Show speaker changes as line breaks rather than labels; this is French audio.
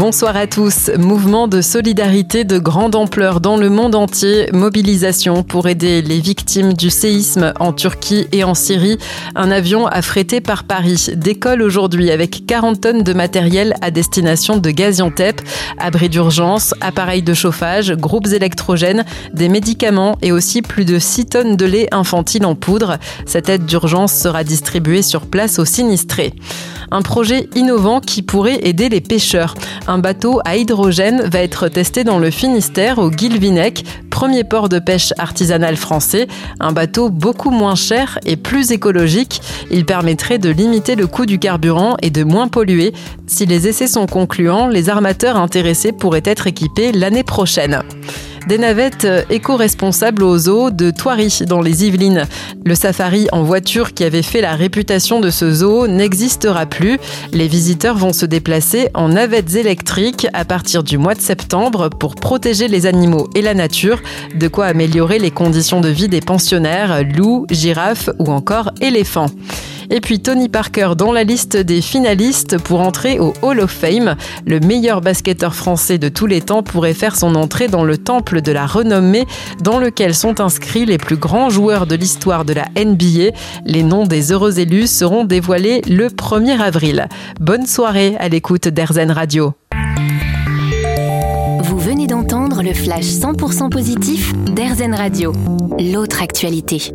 Bonsoir à tous. Mouvement de solidarité de grande ampleur dans le monde entier. Mobilisation pour aider les victimes du séisme en Turquie et en Syrie. Un avion affrété par Paris décolle aujourd'hui avec 40 tonnes de matériel à destination de Gaziantep. Abris d'urgence, appareils de chauffage, groupes électrogènes, des médicaments et aussi plus de 6 tonnes de lait infantile en poudre. Cette aide d'urgence sera distribuée sur place aux sinistrés. Un projet innovant qui pourrait aider les pêcheurs. Un bateau à hydrogène va être testé dans le Finistère au Guilvinec, premier port de pêche artisanal français. Un bateau beaucoup moins cher et plus écologique. Il permettrait de limiter le coût du carburant et de moins polluer. Si les essais sont concluants, les armateurs intéressés pourraient être équipés l'année prochaine des navettes éco-responsables aux eaux de Thoiry dans les Yvelines. Le safari en voiture qui avait fait la réputation de ce zoo n'existera plus. Les visiteurs vont se déplacer en navettes électriques à partir du mois de septembre pour protéger les animaux et la nature, de quoi améliorer les conditions de vie des pensionnaires, loups, girafes ou encore éléphants. Et puis Tony Parker dans la liste des finalistes pour entrer au Hall of Fame. Le meilleur basketteur français de tous les temps pourrait faire son entrée dans le temple de la renommée dans lequel sont inscrits les plus grands joueurs de l'histoire de la NBA. Les noms des heureux élus seront dévoilés le 1er avril. Bonne soirée à l'écoute d'Airzen Radio.
Vous venez d'entendre le flash 100% positif d'Airzen Radio. L'autre actualité.